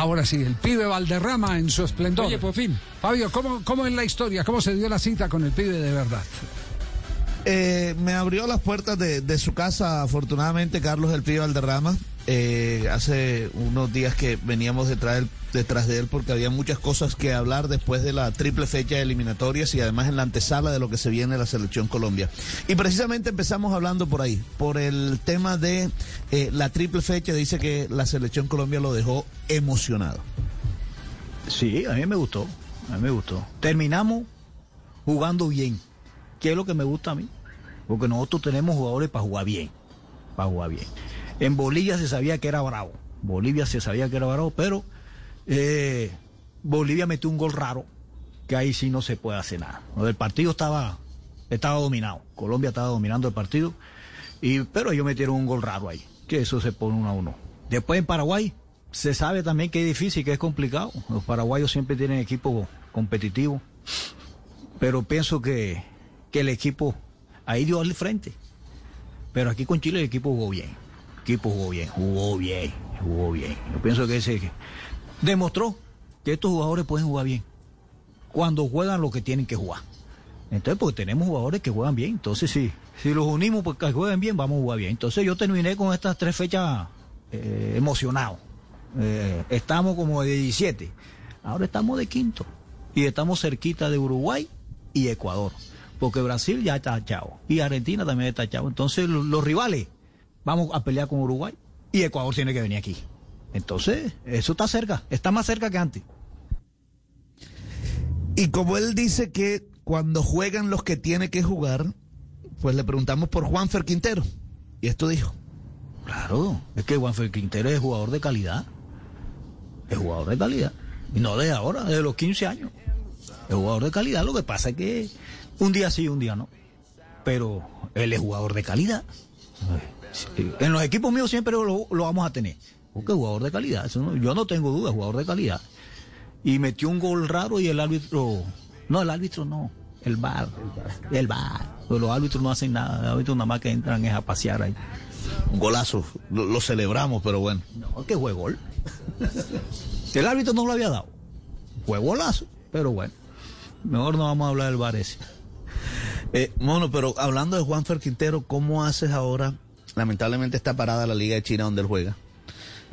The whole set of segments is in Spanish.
Ahora sí, el pibe Valderrama en su esplendor. Oye, por fin. Fabio, ¿cómo, ¿cómo es la historia? ¿Cómo se dio la cita con el pibe de verdad? Eh, me abrió las puertas de, de su casa, afortunadamente, Carlos El Pibe Valderrama. Eh, hace unos días que veníamos detrás, del- detrás de él porque había muchas cosas que hablar después de la triple fecha de eliminatorias y además en la antesala de lo que se viene la selección Colombia. Y precisamente empezamos hablando por ahí, por el tema de eh, la triple fecha. Dice que la selección Colombia lo dejó emocionado. Sí, a mí me gustó, a mí me gustó. Terminamos jugando bien, que es lo que me gusta a mí, porque nosotros tenemos jugadores para jugar bien, para jugar bien. En Bolivia se sabía que era bravo, Bolivia se sabía que era bravo, pero eh, Bolivia metió un gol raro, que ahí sí no se puede hacer nada. El partido estaba, estaba dominado, Colombia estaba dominando el partido, y, pero ellos metieron un gol raro ahí, que eso se pone uno a uno. Después en Paraguay se sabe también que es difícil, que es complicado. Los paraguayos siempre tienen equipo competitivo, pero pienso que, que el equipo ahí dio al frente. Pero aquí con Chile el equipo jugó bien. Equipo jugó bien, jugó bien, jugó bien. Yo pienso que ese demostró que estos jugadores pueden jugar bien cuando juegan lo que tienen que jugar. Entonces, porque tenemos jugadores que juegan bien. Entonces, sí, si los unimos porque jueguen bien, vamos a jugar bien. Entonces, yo terminé con estas tres fechas eh, emocionado. Eh, estamos como de 17. Ahora estamos de quinto. Y estamos cerquita de Uruguay y Ecuador. Porque Brasil ya está chavo. Y Argentina también está chavo. Entonces, lo- los rivales, vamos a pelear con Uruguay. Y Ecuador tiene que venir aquí. Entonces, eso está cerca. Está más cerca que antes. Y como él dice que cuando juegan los que tiene que jugar, pues le preguntamos por Juanfer Quintero. Y esto dijo. Claro, es que Juanfer Quintero es jugador de calidad. Es jugador de calidad. Y no de ahora, de los 15 años. Es jugador de calidad. Lo que pasa es que un día sí, un día no. Pero él es jugador de calidad. En los equipos míos siempre lo, lo vamos a tener. Porque jugador de calidad. Eso no- yo no tengo duda, jugador de calidad. Y metió un gol raro y el árbitro. No, el árbitro no. El bar. El bar. Los árbitros no hacen nada. Los árbitros nada más que entran es a pasear ahí. Un golazo. Lo, lo celebramos, pero bueno. No, que fue gol. El árbitro no lo había dado. Fue golazo, pero bueno. Mejor no vamos a hablar del bar ese. Eh, Mono, pero hablando de Juanfer Quintero, ¿cómo haces ahora? Lamentablemente está parada la Liga de China donde él juega.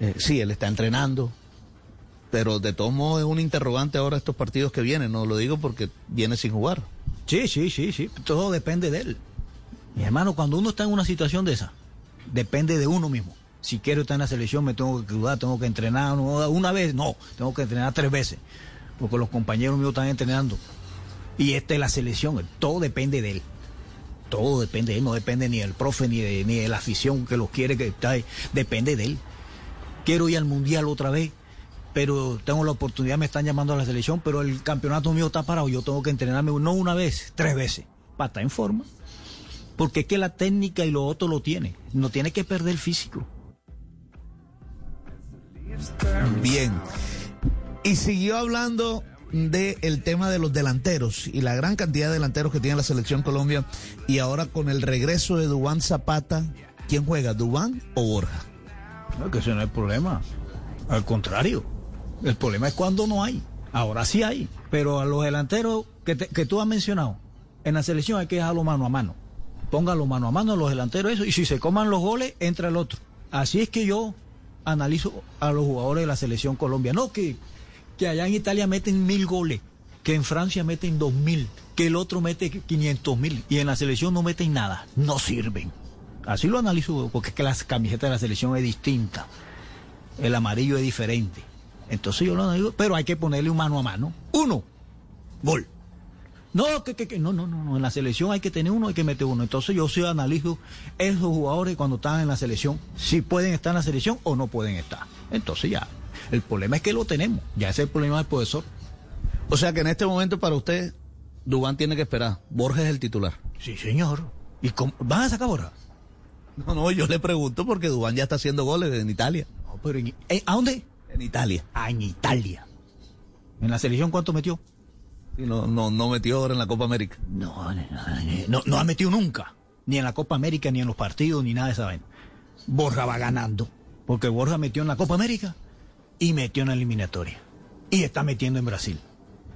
Eh, sí, él está entrenando, pero de todos modos es un interrogante ahora estos partidos que vienen. No lo digo porque viene sin jugar. Sí, sí, sí, sí. Todo depende de él. Mi hermano, cuando uno está en una situación de esa, depende de uno mismo. Si quiero estar en la selección, me tengo que cuidar, tengo que entrenar una vez, no, tengo que entrenar tres veces, porque los compañeros míos están entrenando. Y esta es la selección, todo depende de él. Todo depende de él, no depende ni del profe ni de, ni la afición que lo quiere que está. Depende de él. Quiero ir al mundial otra vez, pero tengo la oportunidad, me están llamando a la selección, pero el campeonato mío está parado, yo tengo que entrenarme no una vez, tres veces, para estar en forma. Porque es que la técnica y lo otro lo tiene, no tiene que perder el físico. Bien. Y siguió hablando del tema de los delanteros y la gran cantidad de delanteros que tiene la selección Colombia. Y ahora con el regreso de Dubán Zapata, ¿quién juega? ¿Dubán o Borja? No, que ese no es el problema. Al contrario, el problema es cuando no hay. Ahora sí hay. Pero a los delanteros que, que tú has mencionado, en la selección hay que dejarlo mano a mano. Póngalo mano a mano a los delanteros eso. Y si se coman los goles, entra el otro. Así es que yo analizo a los jugadores de la selección Colombia. No que, que allá en Italia meten mil goles, que en Francia meten dos mil, que el otro mete 500 mil y en la selección no meten nada. No sirven. Así lo analizo porque es que la camiseta de la selección es distinta. El amarillo es diferente. Entonces yo lo analizo, pero hay que ponerle un mano a mano. Uno, gol. No, que, que, que, no, no, no, en la selección hay que tener uno, hay que meter uno. Entonces yo sí analizo esos jugadores cuando están en la selección, si pueden estar en la selección o no pueden estar. Entonces ya, El problema es que lo tenemos. Ya ese es el problema del profesor. O sea que en este momento para usted, Dubán tiene que esperar. Borja es el titular. Sí, señor. ¿Y cómo? van a sacar Borja? No, no, yo le pregunto porque Dubán ya está haciendo goles en Italia. No, pero en- eh, ¿A dónde? En Italia. Ah, en Italia. ¿En la selección cuánto metió? Y no, no, no metió ahora en la Copa América. No, no, no, no ha metido nunca. Ni en la Copa América, ni en los partidos, ni nada de esa vaina. Borja va ganando. Porque Borja metió en la Copa América y metió en la eliminatoria. Y está metiendo en Brasil.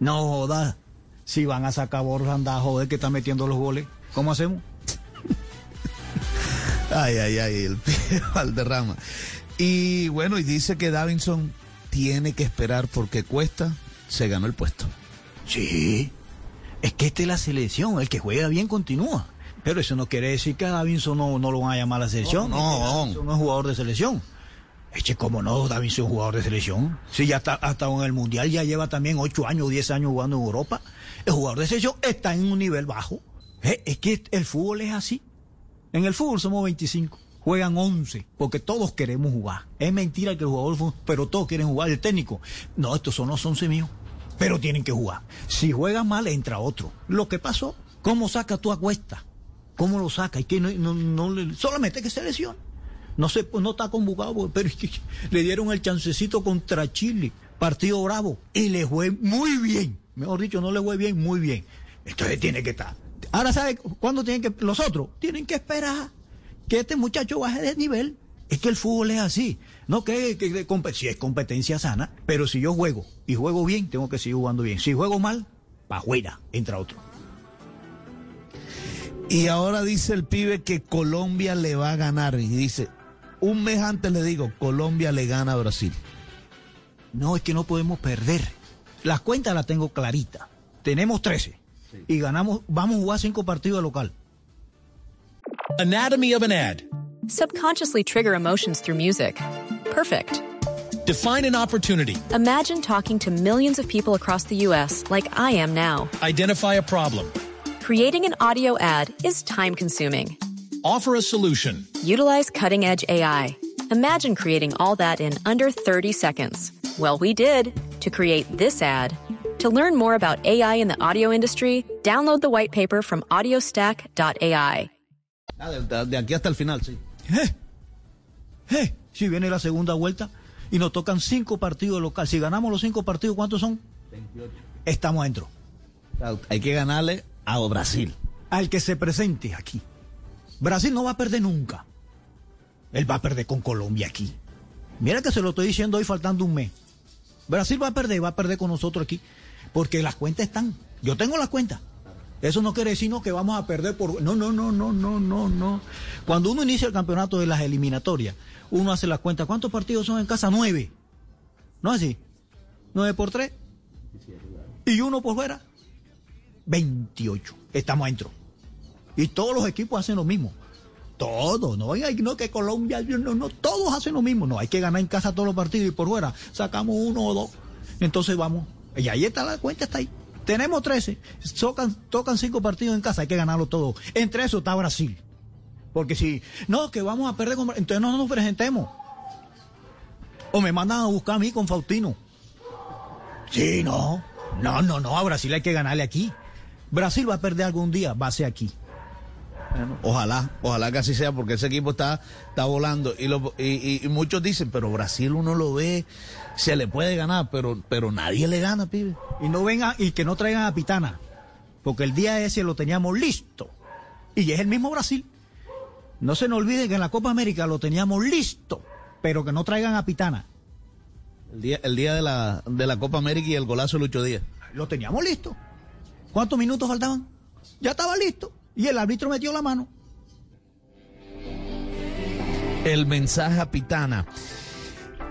No joda. Si van a sacar Borja, anda joder que está metiendo los goles. ¿Cómo hacemos? Ay, ay, ay, el Valderrama. Y bueno, y dice que Davinson tiene que esperar porque Cuesta se ganó el puesto. Sí. Es que esta es la selección. El que juega bien continúa. Pero eso no quiere decir que a Davinson no, no lo van a llamar a la selección. No, no. Davinson no es jugador de selección. Eche, ¿cómo no? Davinson es jugador de selección. Sí, ya está, hasta en el Mundial ya lleva también 8 años, 10 años jugando en Europa. El jugador de selección está en un nivel bajo. Eh, Es que el fútbol es así. En el fútbol somos 25. Juegan 11, porque todos queremos jugar. Es mentira que el jugador, pero todos quieren jugar. El técnico, no, estos son los 11 míos, pero tienen que jugar. Si juegan mal, entra otro. Lo que pasó, ¿cómo saca tú a? ¿Cómo lo saca? Y que no, no, no solamente que se. No pues no está convocado, pero le dieron el chancecito contra Chile, partido bravo, y le fue muy bien. Mejor dicho, no le fue bien, muy bien. Entonces tiene que estar. Ahora, ¿sabe cuándo tienen que, los otros? Tienen que esperar que este muchacho baje de nivel. Es que el fútbol es así. No que, que, que si es competencia sana, pero si yo juego y juego bien, tengo que seguir jugando bien. Si juego mal, pa' afuera, entra otro. Y ahora dice el pibe que Colombia le va a ganar. Y dice, un mes antes le digo, Colombia le gana a Brasil. No, es que no podemos perder. Las cuentas las tengo claritas. Tenemos 13. Y ganamos, vamos a jugar cinco partidos de local. Anatomy of an ad. Subconsciously trigger emotions through music. Perfect. Define an opportunity. Imagine talking to millions of people across the U.S. like I am now. Identify a problem. Creating an audio ad is time consuming. Offer a solution. Utilize cutting edge AI. Imagine creating all that in under 30 seconds. Well, we did to create this ad. To learn more about AI in the audio industry, download the white paper from audiostack.ai. Ah, de, de- de aquí hasta el final, sí. ¿Eh? ¿Eh? Si viene la segunda vuelta y nos tocan cinco partidos de local. Si ganamos los cinco partidos, ¿cuántos son? 28. Estamos adentro. O sea, Hay que ganarle a Brasil. Al que se presente aquí. Brasil no va a perder nunca. Él va a perder con Colombia aquí. Mira que se lo estoy diciendo hoy faltando un mes. Brasil va a perder, va a perder con nosotros aquí. Porque las cuentas están. Yo tengo las cuentas. Eso no quiere decir no, que vamos a perder por... No, no, no, no, no, no, no. Cuando uno inicia el campeonato de las eliminatorias, uno hace las cuentas. ¿Cuántos partidos son en casa? Nueve. ¿No es así? Nueve por tres. Y uno por fuera. 28. Estamos adentro. Y todos los equipos hacen lo mismo. Todos, no, no que Colombia, no, no, todos hacen lo mismo. No, hay que ganar en casa todos los partidos y por fuera sacamos uno o dos. Entonces vamos. Y ahí está la cuenta, está ahí. Tenemos 13. Tocan, cinco partidos en casa, hay que ganarlo todo. Entre eso está Brasil. Porque si, no, que vamos a perder con Bra- entonces no nos presentemos. O me mandan a buscar a mí con Faustino. Sí, no. No, no, no, a Brasil hay que ganarle aquí. Brasil va a perder algún día, va a ser aquí. Ojalá, ojalá que así sea, porque ese equipo está, está volando. Y, lo- y, y- y muchos dicen, pero Brasil uno lo ve, se le puede ganar, pero, pero nadie le gana, pibe. Y no vengan y que no traigan a Pitana. Porque el día ese lo teníamos listo. Y es el mismo Brasil. No se nos olvide que en la Copa América lo teníamos listo. Pero que no traigan a Pitana. El día, el día de, la, de la Copa América y el golazo de Lucho Díaz. Lo teníamos listo. ¿Cuántos minutos faltaban? Ya estaba listo. Y el árbitro metió la mano. El mensaje a Pitana.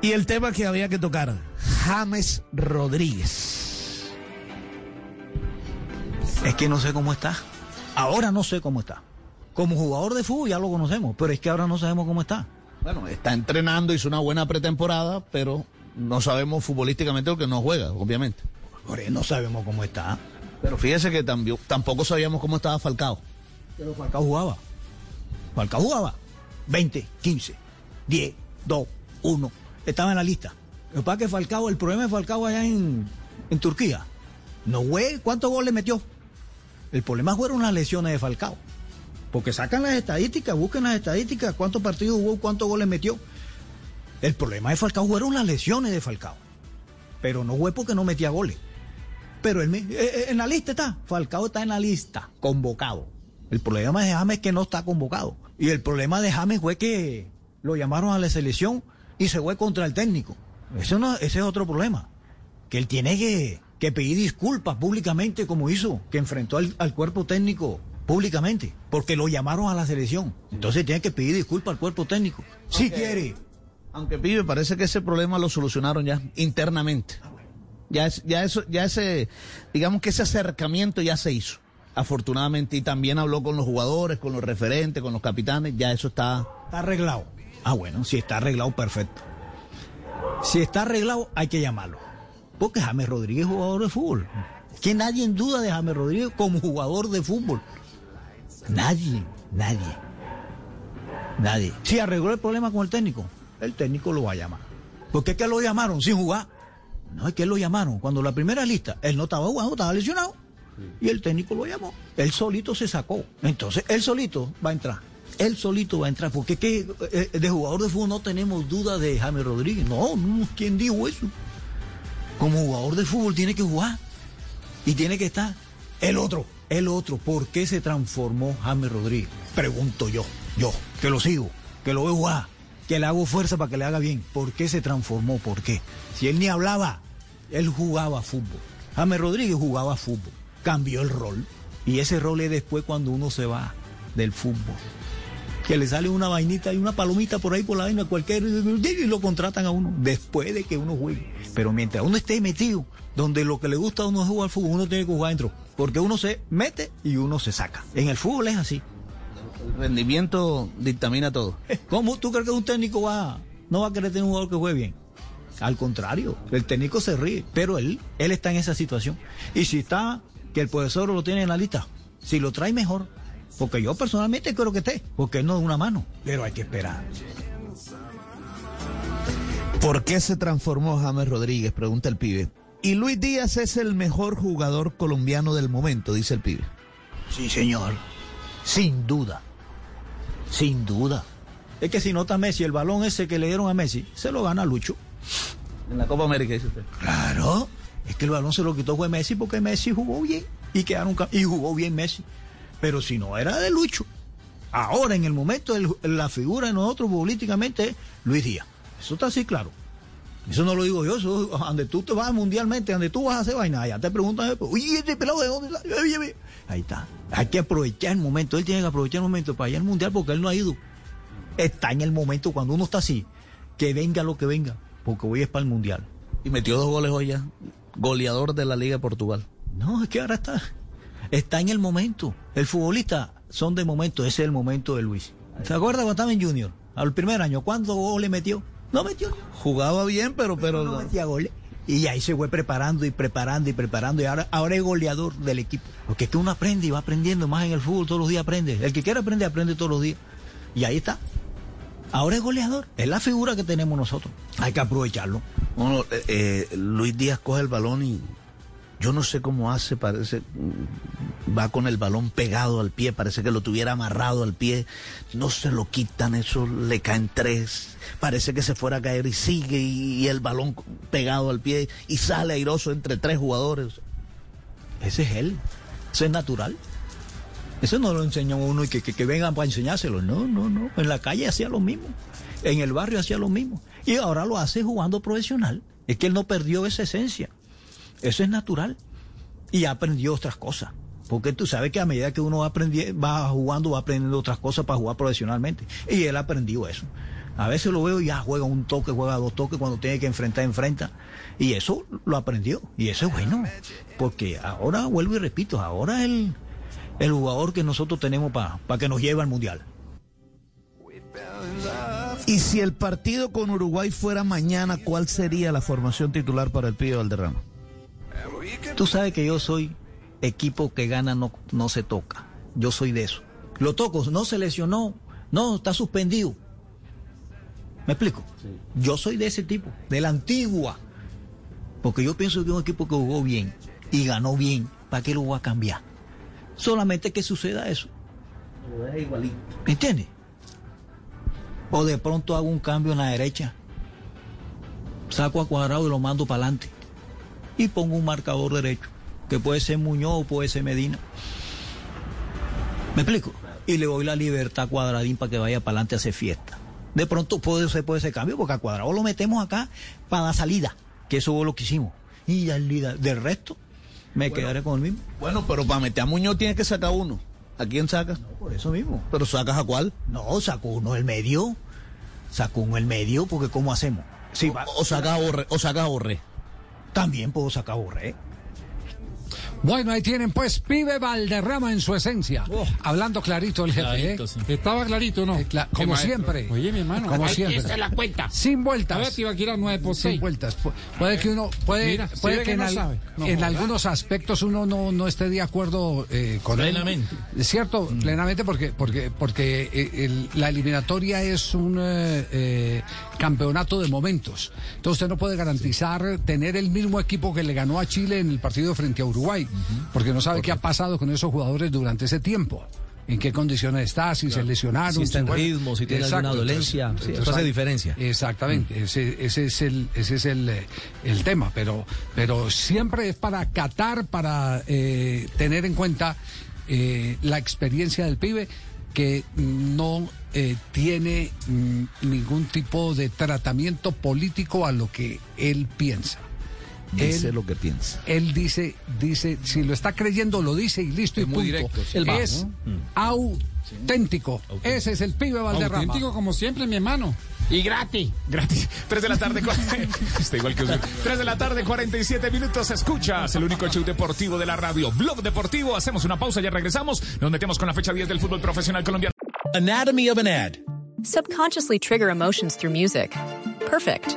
Y el tema que había que tocar, James Rodríguez. Es que no sé cómo está. Ahora no sé cómo está. Como jugador de fútbol ya lo conocemos, pero es que ahora no sabemos cómo está. Bueno, está entrenando, hizo una buena pretemporada, pero no sabemos futbolísticamente lo que no juega, obviamente. Por eso no sabemos cómo está. Pero fíjese que también, tampoco sabíamos cómo estaba Falcao. Pero Falcao jugaba. Falcao jugaba. 20, 15, 10, 2, 1. Estaba en la lista. Lo que que Falcao, el problema de Falcao allá en, en Turquía, no güey, ¿cuántos goles metió? El problema fueron las lesiones de Falcao. Porque sacan las estadísticas, busquen las estadísticas, cuántos partidos jugó, cuántos goles metió. El problema de Falcao fueron las lesiones de Falcao. Pero no fue porque no metía goles. Pero él eh, eh, en la lista está. Falcao está en la lista, convocado. El problema de James es que no está convocado. Y el problema de James fue que lo llamaron a la selección y se fue contra el técnico. Eso no, ese es otro problema. Que él tiene que, que pedir disculpas públicamente como hizo, que enfrentó al, al cuerpo técnico públicamente, porque lo llamaron a la selección. Entonces tiene que pedir disculpas al cuerpo técnico. Si quiere. Aunque pibe, parece que ese problema lo solucionaron ya internamente. Ya, es- ya eso, ya ese, digamos que ese acercamiento ya se hizo, afortunadamente, y también habló con los jugadores, con los referentes, con los capitanes, ya eso está. Está arreglado. Ah, bueno, si está arreglado, perfecto. Si está arreglado, hay que llamarlo. Porque James Rodríguez es jugador de fútbol. Que nadie en duda de James Rodríguez como jugador de fútbol. Nadie, nadie. Nadie. Si arregló el problema con el técnico, el técnico lo va a llamar. Porque es que lo llamaron sin jugar. No, es que lo llamaron. Cuando la primera lista, él no estaba jugando, estaba lesionado. Y el técnico lo llamó. Él solito se sacó. Entonces, él solito va a entrar. Él solito va a entrar. Porque que eh, de jugador de fútbol no tenemos duda de James Rodríguez. No, no, ¿quién dijo eso? Como jugador de fútbol tiene que jugar. Y tiene que estar. El otro, el otro. ¿Por qué se transformó James Rodríguez? Pregunto yo, yo, que lo sigo, que lo veo jugar, que le hago fuerza para que le haga bien. ¿Por qué se transformó? ¿Por qué? Si él ni hablaba, él jugaba fútbol. James Rodríguez jugaba fútbol. Cambió el rol. Y ese rol es después cuando uno se va del fútbol. Que le sale una vainita y una palomita por ahí por la vaina cualquier y lo contratan a uno después de que uno juegue. Pero mientras uno esté metido, donde lo que le gusta a uno es jugar al fútbol, uno tiene que jugar adentro. Porque uno se mete y uno se saca. En el fútbol es así. El rendimiento dictamina todo. ¿Cómo tú crees que un técnico va, no va a querer tener un jugador que juegue bien? Al contrario, el técnico se ríe, pero él, él está en esa situación. Y si está, que el profesor lo tiene en la lista, si lo trae mejor, porque yo personalmente creo que esté, porque él no da una mano, pero hay que esperar. ¿Por qué se transformó James Rodríguez? Pregunta el pibe. Y Luis Díaz es el mejor jugador colombiano del momento, dice el pibe. Sí, señor. Sin duda. Sin duda. Es que si nota Messi, el balón ese que le dieron a Messi, se lo gana Lucho. En la Copa América, dice usted. Claro. Es que el balón se lo quitó fue Messi porque Messi jugó bien. Y quedaron y jugó bien Messi. Pero si no era de Lucho. Ahora, en el momento, la figura de nosotros políticamente es Luis Díaz. Eso está así claro. Eso no lo digo yo, eso donde tú te vas mundialmente, donde tú vas a hacer vaina, allá te preguntan, oye, este pelado de dónde sale? Oye, ve". Ahí está. Hay que aprovechar el momento, él tiene que aprovechar el momento para ir al mundial porque él no ha ido. Está en el momento cuando uno está así, que venga lo que venga, porque hoy es para el mundial. Y metió dos goles hoy ya. Goleador de la Liga de Portugal. No, es que ahora está, está en el momento. El futbolista son de momento, ese es el momento de Luis. ¿Se acuerda cuando estaba en Junior? Al primer año, ¿cuántos goles metió? No metió. Jugaba bien, pero, pero no metía goles. Y ahí se fue preparando y preparando y preparando. Y ahora, ahora es goleador del equipo. Porque es que uno aprende y va aprendiendo más en el fútbol, todos los días aprende. El que quiera aprender, aprende todos los días. Y ahí está. Ahora es goleador. Es la figura que tenemos nosotros. Hay que aprovecharlo. Eh, eh, Luis Díaz coge el balón y yo no sé cómo hace, parece, va con el balón pegado al pie, parece que lo tuviera amarrado al pie, no se lo quitan, eso le caen tres, parece que se fuera a caer y sigue y, el balón pegado al pie y sale airoso entre tres jugadores. Ese es él. Eso es natural. Eso no lo enseñan a uno y que, que, vengan para enseñárselo. No, no, no. En la calle hacía lo mismo. En el barrio hacía lo mismo. Y ahora lo hace jugando profesional. Es que él no perdió esa esencia. Eso es natural. Y aprendió otras cosas. Porque tú sabes que a medida que uno va, va jugando, va aprendiendo otras cosas para jugar profesionalmente. Y él aprendió eso. A veces lo veo y ya juega un toque, juega dos toques, cuando tiene que enfrentar, enfrenta. Y eso lo aprendió. Y eso es bueno. Porque ahora, vuelvo y repito, ahora el, el jugador que nosotros tenemos para que nos lleve al Mundial. Y si el partido con Uruguay fuera mañana, ¿cuál sería la formación titular para el Pío Valderrama? Tú sabes que yo soy equipo que gana no, no se toca. Yo soy de eso. Lo toco, no se lesionó, no, está suspendido. ¿Me explico? Yo soy de ese tipo, de la antigua. Porque yo pienso que un equipo que jugó bien y ganó bien, ¿para qué lo voy a cambiar? Solamente que suceda eso. ¿Me entiendes? O de pronto hago un cambio en la derecha, saco a cuadrado y lo mando para adelante. Y pongo un marcador derecho, que puede ser Muñoz o puede ser Medina. ¿Me explico? Y le doy la libertad a Cuadradín para que vaya para adelante a hacer fiesta. De pronto puede ser puede ese cambio, porque a Cuadrado lo metemos acá para la salida, que eso fue lo que hicimos. Y al líder, del resto, me quedaré con el mismo. Bueno, pero para meter a Muñoz tienes que sacar uno. ¿A quién sacas? Por eso mismo. ¿Pero sacas a cuál? No, sacó uno del medio. Sacó uno del medio, porque ¿cómo hacemos? Va- O, o sacas a Borré. O sacas a Borré. también puedo sacar a Borré. Bueno, ahí tienen pues Pibe Valderrama en su esencia. Hablando clarito el jefe, Clarito, ¿eh? sí. Estaba clarito, ¿no? Eh, cla- Qué como maestro. siempre. Oye, mi hermano. Como ahí siempre. está la cuenta. Sin vueltas. A ver, te iba a ir a 9 por Sin 6. vueltas. Pu- Puede que uno, puede, Mira, puede ¿sí ve que que en, no al- sabe? No en joda. algunos aspectos uno no, no esté de acuerdo eh, con él. Plenamente. Es cierto, plenamente, porque, porque, porque eh, el- la eliminatoria es un eh, eh, campeonato de momentos. Entonces usted no puede garantizar tener el mismo equipo que le ganó a Chile en el partido frente a Uruguay, porque no sabe qué ha pasado con esos jugadores durante ese tiempo. ¿En qué condiciones está? Si se lesionaron. Si está en bueno, ritmo, si tiene alguna Exacto, dolencia. entonces- Sí, eso hace diferencia. Exactamente, ese, ese es el, ese es el, eh, el tema, pero, pero siempre es para acatar, para eh, tener en cuenta eh, la experiencia del pibe que no eh, tiene mm, ningún tipo de tratamiento político a lo que él piensa. Dice Él- lo que piensa. él dice, dice, si lo está creyendo, lo dice y listo y muy punto. directo, sí. Él va, es ¿no? auténtico. Ese es el pibe Valderrama. Auténtico como siempre, mi hermano. Y gratis. Gratis. 3 de la tarde. Está igual que usted. 3 de la tarde, 47 minutos. Escuchas el único show deportivo de la radio. Blog Deportivo. Hacemos una pausa, ya regresamos. Nos metemos con la fecha 10 del fútbol profesional colombiano. Anatomy of an ad. Subconsciously trigger emotions through music. Perfect.